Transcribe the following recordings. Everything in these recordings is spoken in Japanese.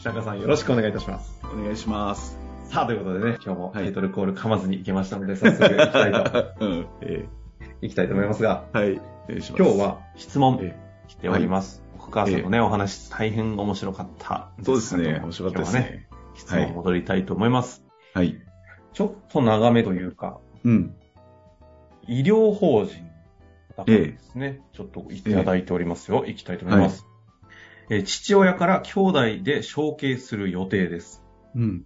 白川さんよろしくお願いいたします。お願いします。さあ、ということでね、今日もはいタイトルコール噛まずにいけましたので、早速行きたいと、うん。えー、行きたいと思いますが、はい。お願いします。今日は質問え来ております。奥川さんのね、お話大変面白かったそうですね。面白かったです今日はね。ね。質問戻りたいと思います。はい。ちょっと長めというか、うん。医療法人だからですね、ちょっといただいておりますよ。行きたいと思います。えー父親から兄弟で承継する予定です。うん。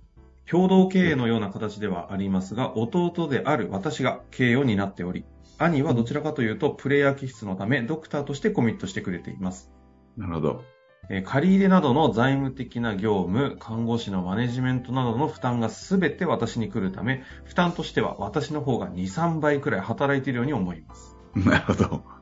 共同経営のような形ではありますが、弟である私が経営を担っており、兄はどちらかというと、プレイヤー気質のため、ドクターとしてコミットしてくれています。なるほど。えー借り入れなどの財務的な業務、看護師のマネジメントなどの負担がすべて私に来るため、負担としては私の方が2、3倍くらい働いているように思います。なるほど。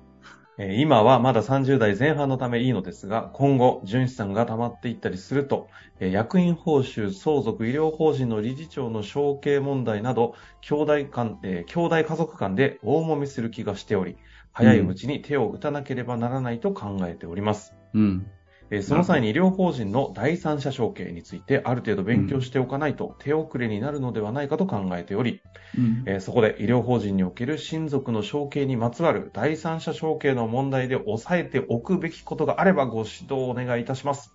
今はまだ30代前半のためいいのですが、今後、純資産が溜まっていったりすると、役員報酬、相続、医療法人の理事長の承継問題など、兄弟間、え兄弟家族間で大揉みする気がしており、早いうちに手を打たなければならないと考えております。うん。えーその際に医療法人の第三者承継についてある程度勉強しておかないと手遅れになるのではないかと考えており、うん。えーそこで医療法人における親族の承継にまつわる第三者承継の問題で押さえておくべきことがあればご指導をお願いいたします。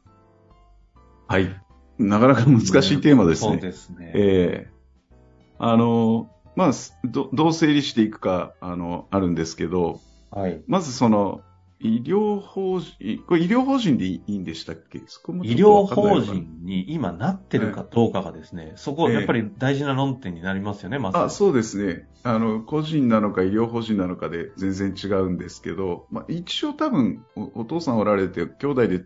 はい。なかなか難しいテーマですね。そうですね。ええあの、まあ、どどう整理していくか、あの、あるんですけど、はい。まずその、医療法人、これ医療法人でいいんでしたっけ？そこもちょっ医療法人に今なってるかどうかがですね、そこやっぱり大事な論点になりますよね、まず。あそうですねあの、個人なのか医療法人なのかで全然違うんですけど、まあ、一応多分お、お父さんおられて、兄弟で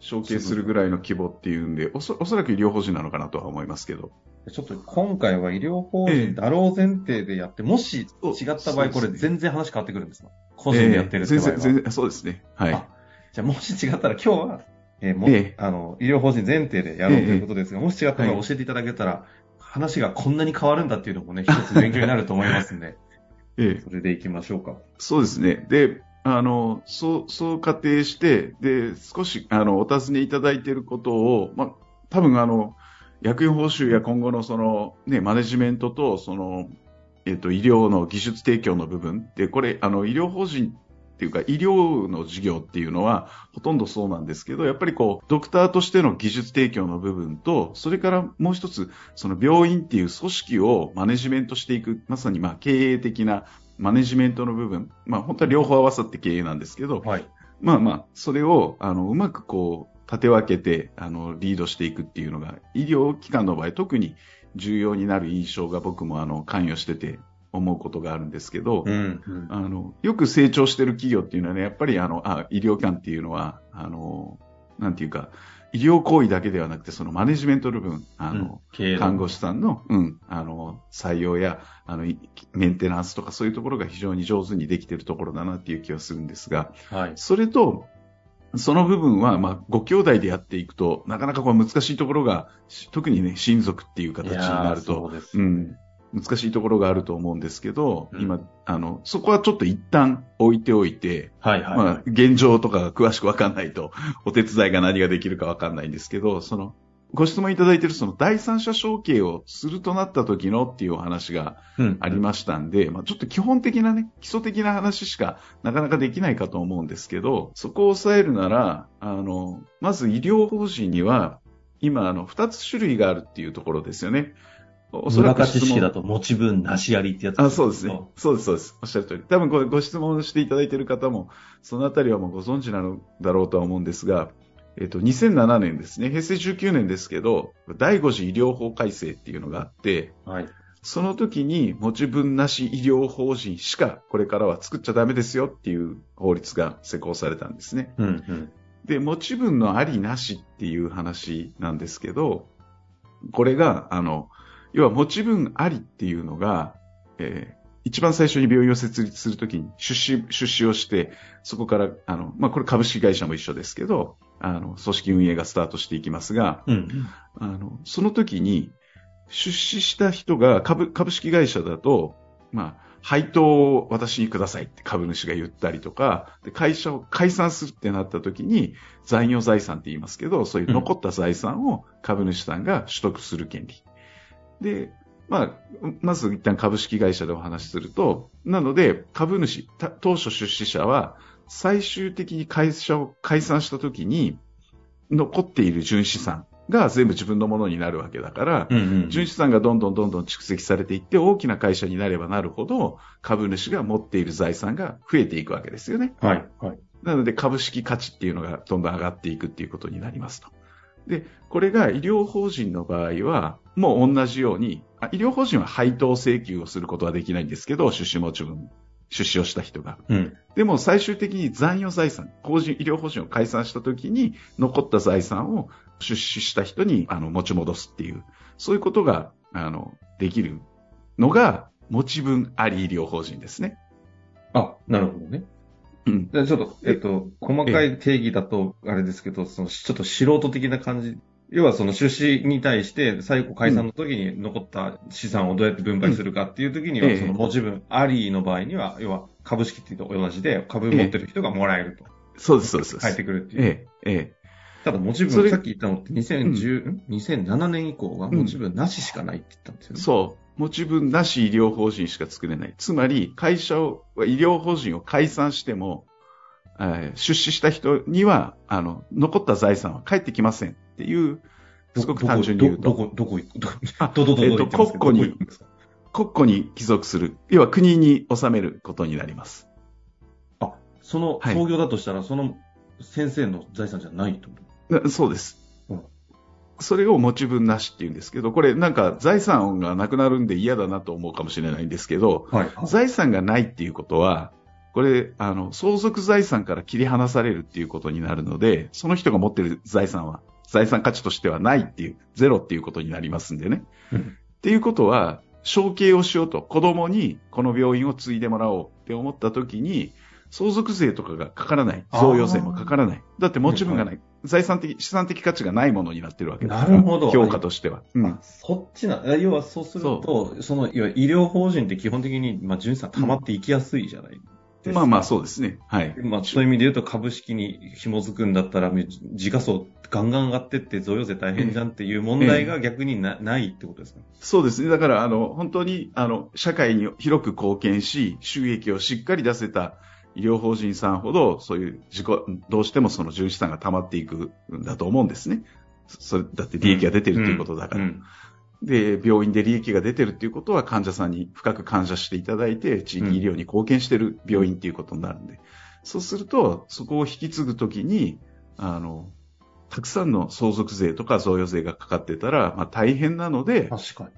承継するぐらいの規模っていうんで、おそおそらく医療法人なのかなとは思いますけど。ちょっと今回は医療法人だろう前提でやって、もし違った場合、これ全然話変わってくるんですか？個人でやってるって場合は。ええ全然、そうですね。はい。あじゃあもし違ったら今日は、えーもええあの、医療法人前提でやろうということですが、もし違ったらはい教えていただけたら、話がこんなに変わるんだっていうのもね、一つ勉強になると思いますんで、え えそれでいきましょうか。そうですね。で、あの、そう、そう仮定して、で、少し、あの、お尋ねいただいていることを、まあ、多分あの、役員報酬や今後のその、ね、マネジメントと、その、えっと、医療の技術提供の部分で、これ、あの、医療法人っていうか、医療の事業っていうのは、ほとんどそうなんですけど、やっぱりこう、ドクターとしての技術提供の部分と、それからもう一つ、その病院っていう組織をマネジメントしていく、まさにまあ経営的なマネジメントの部分、まあ本当は両方合わさって経営なんですけど、はい。まあまあ、それを、あの、うまくこう、立て分けて、あの、リードしていくっていうのが、医療機関の場合特に重要になる印象が僕もあの、関与してて思うことがあるんですけど、うん。あの、よく成長してる企業っていうのはね、やっぱりあの、あ、医療機関っていうのは、あの、なんていうか、医療行為だけではなくて、そのマネジメントの部分、あの、うん看護師さんの、うん、あの、採用や、あの、いメンテナンスとかそういうところが非常に上手にできているところだなっていう気はするんですが、はい。それと、その部分は、まあ、ご兄弟でやっていくと、なかなかこう難しいところが、し特にね、親族っていう形になると、そうん、難しいところがあると思うんですけど、うん。今、あの、そこはちょっと一旦置いておいて、はいはい、まあはい、現状とかが詳しくわかんないと、お手伝いが何ができるかわかんないんですけど、その、ご質問いただいているその第三者承継をするとなった時のっていうお話がうんありましたんで、まあちょっと基本的なね、基礎的な話しかなかなかできないかと思うんですけど、そこを抑えるなら、あの、まず医療法人には、今、あの、二つ種類があるっていうところですよね。おそらく村知識だと持ち分なしやりってやつあそうですね。そうです、そうです。おっしゃる通り。多分これご質問していただいている方も、そのあたりはもうご存知なのだろうとは思うんですが、えっと、2007年ですね、平成19年ですけど、第5次医療法改正っていうのがあって、はい。その時に持ち分なし医療法人しかこれからは作っちゃダメですよっていう法律が施行されたんですね。うんうん。で、持ち分のありなしっていう話なんですけど、これが、あの、要は持ち分ありっていうのが、えー一番最初に病院を設立するときに出資、出資をして、そこから、あの、まあ、これ株式会社も一緒ですけど、あの、組織運営がスタートしていきますが、うん。あの、その時に、出資した人が株、株式会社だと、まあ、配当を私にくださいって株主が言ったりとか、で会社を解散するってなった時に、残余財産って言いますけど、そういう残った財産を株主さんが取得する権利。で、まあ、まず一旦株式会社でお話しすると、なので、株主、た当初出資者は、最終的に会社を解散した時に、残っている純資産が全部自分のものになるわけだから、うんうん。純資産がどんどんどんどん蓄積されていって、大きな会社になればなるほど、株主が持っている財産が増えていくわけですよね。はい。はい。なので株式価値っていうのがどんどん上がっていくっていうことになりますと。で、これが医療法人の場合は、もう同じように、あ医療法人は配当請求をすることはできないんですけど、出資持ち分、出資をした人が。うん。でも最終的に残余財産、法人、医療法人を解散した時に残った財産を出資した人にあの持ち戻すっていう、そういうことがあのできるのが持ち分あり医療法人ですね。あ、なるほどね。うん。じゃあちょっと、えっと、細かい定義だと、あれですけど、その、ちょっと素人的な感じ。要はその出資に対して、最後解散の時に残った資産をどうやって分配するかっていう時には、ええその持ち分ありの場合には、要は株式っていうと同じで、株持ってる人がもらえると。そうです、そうです。入ってくるっていう。ええ、ええ。ただ持ち分、さっき言ったのって2010、ん2007年以降は持ち分なししかないって言ったんですよね。そう。持ち分なし医療法人しか作れない。つまり、会社を、医療法人を解散しても、えー出資した人には、あの、残った財産は返ってきませんっていう、すごく単純に言うと。どこ、どこ、どこ、どこ、あどどどどどえっと国庫に国庫に帰属する。要は国に納めることになります。あ、そのはい創業だとしたら、その先生の財産じゃないってことなそうです。それを持ち分なしって言うんですけど、これなんか財産がなくなるんで嫌だなと思うかもしれないんですけど、はい。財産がないっていうことは、これ、あの、相続財産から切り離されるっていうことになるので、その人が持ってる財産は、財産価値としてはないっていう、ゼロっていうことになりますんでね。うんっていうことは、承継をしようと、子供にこの病院を継いでもらおうって思った時に、相続税とかがかからない。贈与税もかからない。だって持ち分がない。財産的、資産的価値がないものになってるわけですから。なるほど評価としては。うんあ。そっちな、要はそうすると、その、要は医療法人って基本的に、まあ、純資産溜まっていきやすいじゃないですか。まあまあそうですね。はい。まあ、そういう意味で言うと株式に紐づくんだったら、時価総ガンガン上がってって贈与税大変じゃんっていう問題が逆にな,、ないってことですか？そうですね。だから、あの、本当に、あの、社会に広く貢献し、収益をしっかり出せた医療法人さんほど、そういう自己、どうしてもその純資産が溜まっていくんだと思うんですね。それ、だって利益が出てるということだから。うんで、病院で利益が出てるっていうことは患者さんに深く感謝していただいて、地域医療に貢献してる病院っていうことになるんで。そうすると、そこを引き継ぐときに、あの、たくさんの相続税とか贈与税がかかってたら、まあ大変なので、確かに。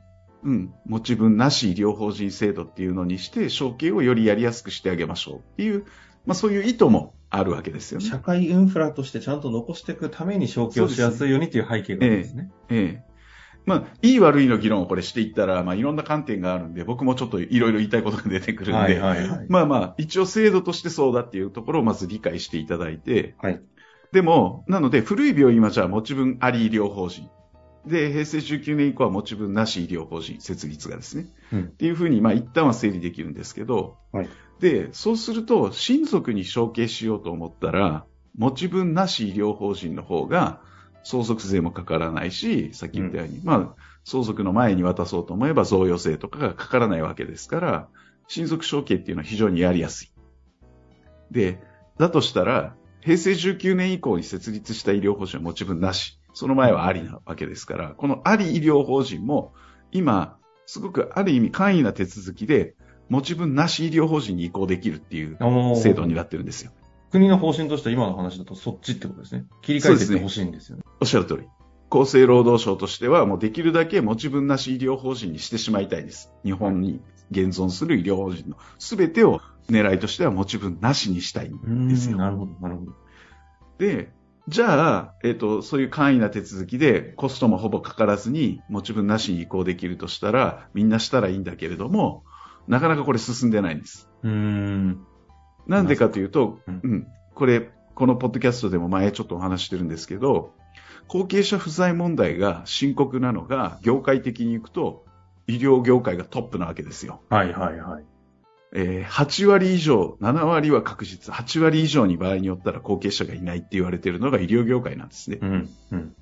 うん、持ち分なし医療法人制度っていうのにして、承継をよりやりやすくしてあげましょうっていう、まあそういう意図もあるわけですよね。社会インフラとしてちゃんと残していくために承継をしやすいようにっていう背景があるんですね。ええ。まあ、いい悪いの議論をこれしていったら、まあいろんな観点があるんで、僕もちょっといろいろ言いたいことが出てくるんで、はいはいはい。まあまあ、一応制度としてそうだっていうところをまず理解していただいて、はい。でも、なので、古い病院はじゃあ持ち分あり医療法人。で、平成19年以降は持ち分なし医療法人、設立がですね。うんっていうふうに、まあ一旦は整理できるんですけど、はいで、そうすると、親族に承継しようと思ったら、持ち分なし医療法人の方が、相続税もかからないし、さっき言ったように、まあ、相続の前に渡そうと思えば贈与税とかがかからないわけですから、親族承継っていうのは非常にやりやすい。で、だとしたら、平成19年以降に設立した医療法人は持ち分なし。その前はありなわけですから、このあり医療法人も、今、すごくある意味簡易な手続きで、持ち分なし医療法人に移行できるっていう制度になってるんですよ。国の方針として今の話だとそっちってことですね。切り替えていってほしいんですよね。おっしゃる通り。厚生労働省としては、もうできるだけ持ち分なし医療法人にしてしまいたいです。日本に現存する医療法人のすべてを狙いとしては持ち分なしにしたいんですよ。なるほど、なるほど。で、じゃあ、えっ、と、そういう簡易な手続きでコストもほぼかからずに持ち分なしに移行できるとしたら、みんなしたらいいんだけれども、なかなかこれ進んでないんです。うーん。なんでかというと、うんうん、これ、このポッドキャストでも前ちょっとお話してるんですけど、後継者不在問題が深刻なのが、業界的に行くと、医療業界がトップなわけですよ。はいはいはい。えー8割以上、7割は確実、8割以上に場合によったら後継者がいないって言われているのが医療業界なんですね。うん。うん。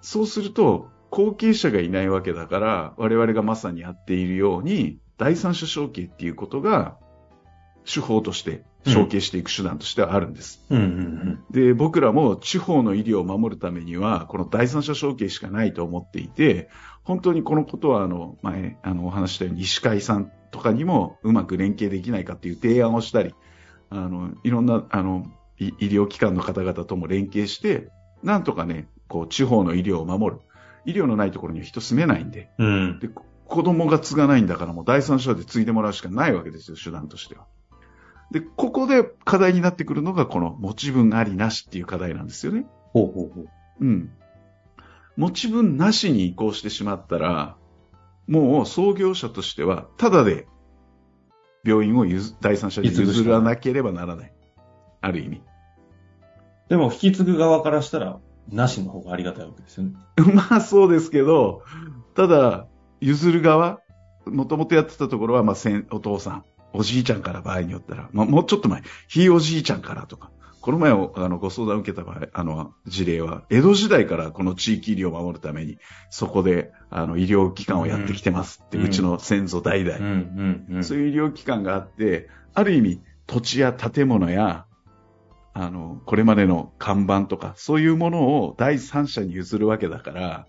そうすると、後継者がいないわけだから、我々がまさにやっているように、第三者承継っていうことが、手法として、承継していく手段としてはあるんです。うんうんで、僕らも地方の医療を守るためには、この第三者承継しかないと思っていて、本当にこのことは、あの、前、あの、お話ししたように、医師会さんとかにもうまく連携できないかっていう提案をしたり、あの、いろんな、あの、い医療機関の方々とも連携して、なんとかね、こう、地方の医療を守る。医療のないところには人住めないんで、うん。うん。で、こ子供が継がないんだからもう第三者で継いでもらうしかないわけですよ、手段としては。で、ここで課題になってくるのがこの持ち分ありなしっていう課題なんですよね。ほうほうほう。うん。持ち分なしに移行してしまったら、もう創業者としては、ただで病院を譲第三者に譲らなければならない。ある意味。でも、引き継ぐ側からしたら、なしの方がありがたいわけですよね。まあそうですけど、ただ、譲る側、もともとやってたところは、まあ、先お父さん、おじいちゃんから場合によったら、まあ、もうちょっと前、ひいおじいちゃんからとか、この前おあのご相談を受けた場合、あの、事例は、江戸時代からこの地域医療を守るために、そこで、あの、医療機関をやってきてますって、ううんちの先祖代々、うんうんうん。そういう医療機関があって、ある意味、土地や建物や、あの、これまでの看板とか、そういうものを第三者に譲るわけだから、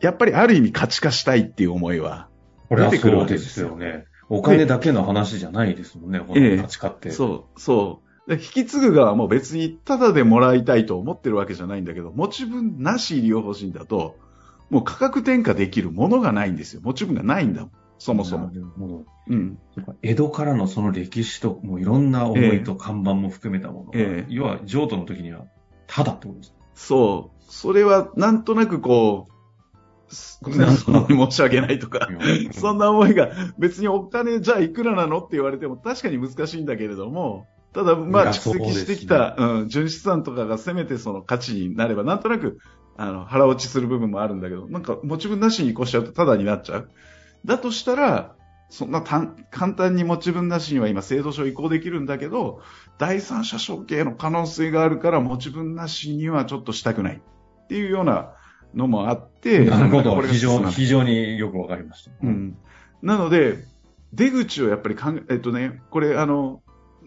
やっぱりある意味価値化したいっていう思いは、これは出てくるわけですすよよね。お金だけの話じゃないですもんね、こええの価値化って。そう、そう。で引き継ぐ側も別にタダでもらいたいと思ってるわけじゃないんだけど、持ち分なし医療法人だと、もう価格転嫁できるものがないんですよ。持ち分がないんだもん。そもそもな。るほど。うん。江戸からのその歴史と、もういろんな思いと看板も含めたものが、ええ要は譲渡の時には、ただってことです。そう。それはなんとなくこう、申し訳ないとか、そんな思いが、別にお金じゃあいくらなのって言われても確かに難しいんだけれども、ただ、まあ、蓄積してきた、うん、純資産とかがせめてその価値になれば、なんとなく、あの、腹落ちする部分もあるんだけど、なんか、持ち分なしに移行しちゃうとタダになっちゃう。だとしたら、そんな単簡単に持ち分なしには今制度書移行できるんだけど、第三者承継の可能性があるから持ち分なしにはちょっとしたくないっていうようなのもあって、なるほど。非常非常によくわかりました。うん。なので、出口をやっぱり考え、えっとね、これあの、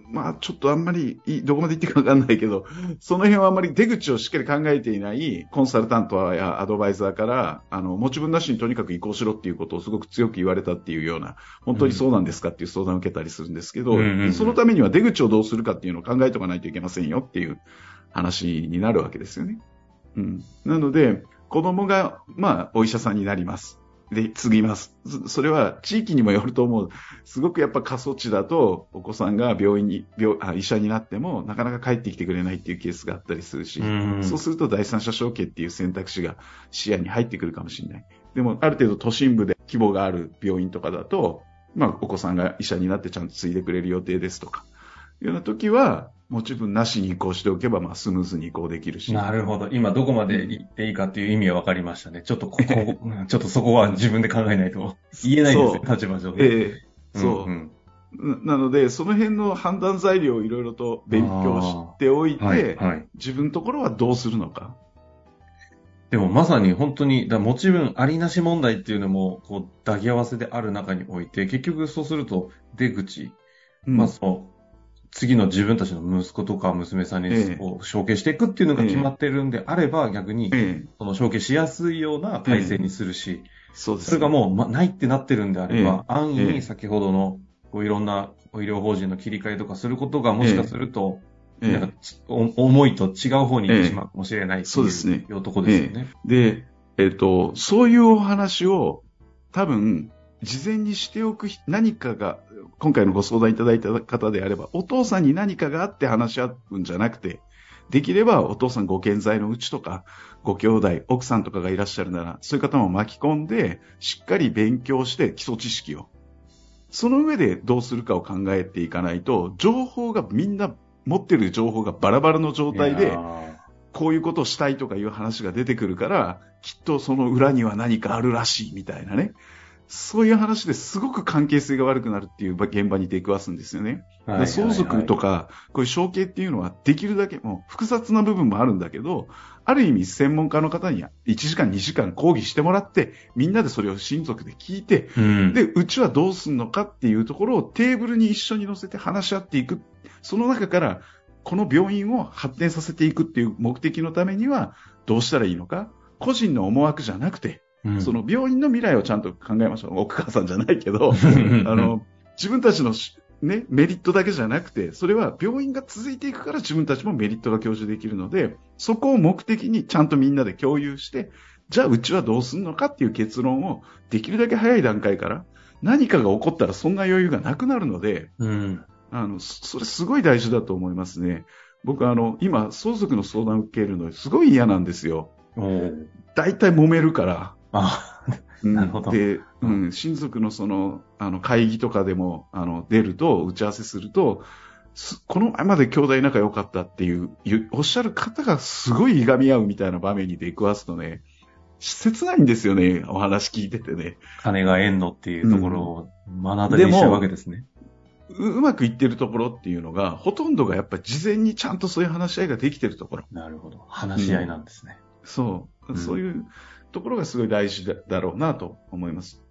まあちょっとあんまりどこまで言っていいかわかんないけど、その辺はあんまり出口をしっかり考えていないコンサルタントやアドバイザーから、あの、持ち分なしにとにかく移行しろっていうことをすごく強く言われたっていうような、本当にそうなんですかっていう相談を受けたりするんですけど、うんうんうんそのためには出口をどうするかっていうのを考えておかないといけませんよっていう話になるわけですよね。うん。なので、子供が、まあ、お医者さんになります。で、継ぎます。そそれは地域にもよると思う。すごくやっぱ過疎地だと、お子さんが病院に、病あ医者になっても、なかなか帰ってきてくれないっていうケースがあったりするし、うんそうすると第三者承継っていう選択肢が視野に入ってくるかもしれない。でも、ある程度都心部で規模がある病院とかだと、まあ、お子さんが医者になってちゃんと継いでくれる予定ですとか、いうような時は、持ち分なしに移行しておけば、まあ、スムーズに移行できるし。なるほど。今どこまで言っていいかっていう意味はわかりましたね。ちょっとここ、う んちょっとそこは自分で考えないと言えないですね、そ立場上で。ええそう。んななので、その辺の判断材料をいろいろと勉強しておいて、はい、はい。自分のところはどうするのか。でもまさに本当に、だ持ち分ありなし問題っていうのも、こう、抱き合わせである中において、結局そうすると出口、うんまあその、次の自分たちの息子とか娘さんにええ。こう承継していくっていうのが決まってるんであれば、逆に、ええ。その承継しやすいような体制にするし、そうです。それがもう、ま、ないってなってるんであれば、安易ええ。に先ほどの、こういろんな医療法人の切り替えとかすることがもしかすると、ええ。なんか思いと違う方に行ってしまうかもしれないっていうとこですよね。で、えっ、と、そういうお話を多分、事前にしておくひ何かが、今回のご相談いただいた方であれば、お父さんに何かがあって話し合うんじゃなくて、できればお父さんご健在のうちとか、ご兄弟、奥さんとかがいらっしゃるなら、そういう方も巻き込んで、しっかり勉強して基礎知識を。その上でどうするかを考えていかないと、情報がみんな持ってる情報がバラバラの状態で、こういうことをしたいとかいう話が出てくるから、きっとその裏には何かあるらしいみたいなね。そういう話ですごく関係性が悪くなるっていう現場に出くわすんですよね。で相続とか、こういう承継っていうのはできるだけもう複雑な部分もあるんだけど、ある意味専門家の方には1時間2時間講義してもらって、みんなでそれを親族で聞いて、うん、で、うちはどうすんのかっていうところをテーブルに一緒に乗せて話し合っていく。その中からこの病院を発展させていくっていう目的のためにはどうしたらいいのか個人の思惑じゃなくて、うん、その病院の未来をちゃんと考えましょう。奥川さんじゃないけど、あの、自分たちのね、メリットだけじゃなくて、それは病院が続いていくから自分たちもメリットが享受できるので、そこを目的にちゃんとみんなで共有して、じゃあうちはどうすんのかっていう結論をできるだけ早い段階から何かが起こったらそんな余裕がなくなるので、うん、あの、それすごい大事だと思いますね。僕あの、今、相続の相談を受けるのすごい嫌なんですよ。大体揉めるから。あなるほど。で、うん、親族のその、あの、会議とかでも、あの、出ると、打ち合わせすると、この前まで兄弟仲良かったっていう、おっしゃる方がすごいいがみ合うみたいな場面に出くわすとね、切ないんですよね、お話聞いててね。金が縁のっていうところを学んだりしちゃうわけですね。うまくいってるところっていうのが、ほとんどがやっぱり事前にちゃんとそういう話し合いができてるところ。なるほど。話し合いなんですね。うん、そう、うん。そういうところがすごい大事だろうなと思います。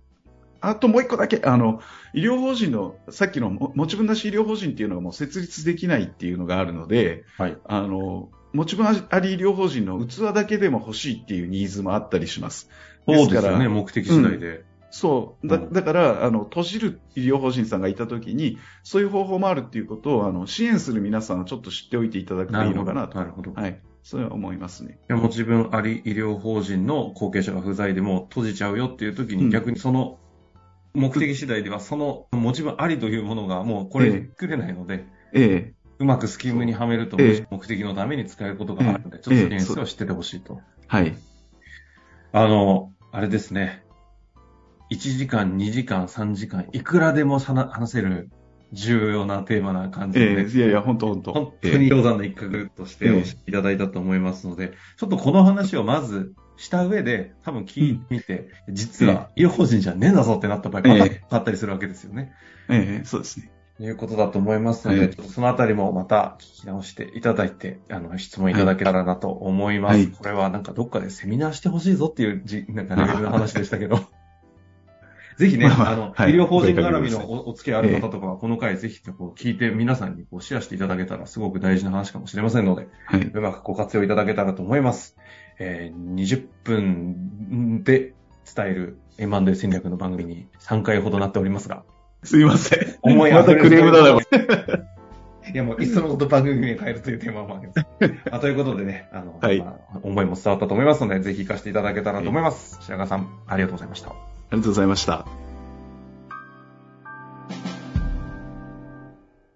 あともう一個だけ、あの、医療法人の、さっきの持ち分なし医療法人っていうのはもう設立できないっていうのがあるので、はい。あの、持ち分あり医療法人の器だけでも欲しいっていうニーズもあったりします。そうですよね、目的次第で。うんそうだ。だから、あの、閉じる医療法人さんがいたときに、そういう方法もあるっていうことを、あの、支援する皆さんはちょっと知っておいていただくといいのかなと。なるほど。はい。そうは思いますね。いや、もう自分あり医療法人の後継者が不在でも閉じちゃうよっていうときに、逆にその目的次第では、その持ち分ありというものがもうこれ作れないので、ええうまくスキームにはめると、目的のために使えることがあるので、ちょっと現実を知っててほしいと。はい。あの、あれですね。1時間、2時間、3時間、いくらでも話せる重要なテーマな感じで、えー、いやいや、本当本当。本当に氷山の一角としておっしゃいただいたと思いますので、えー、ちょっとこの話をまずした上で、多分聞いてみて、うん、実は医療法人じゃねえんだぞってなった場合、またあったりするわけですよね。ええー、そうですね。いうことだと思いますので、そのあたりもまた聞き直していただいて、あの、質問いただけたらなと思います。はい、これはなんかどっかでセミナーしてほしいぞっていうじ、なんかレベルの話でしたけど。ぜひね、あの、はい、医療法人絡みのお付き合いある方とかは、この回ぜひこう聞いて皆さんにこうシェアしていただけたらすごく大事な話かもしれませんので、はい、うまくご活用いただけたらと思います。えー、20分で伝える M&A 戦略の番組に3回ほどなっておりますが。すいません。思いまたクレームだな、いや、もう、いっそのこと番組に変えるというテーマもあります。あということでね、あの、はいまあ、思いも伝わったと思いますので、ぜひ活かしていただけたらと思います。白川さん、ありがとうございました。ありがとうございました。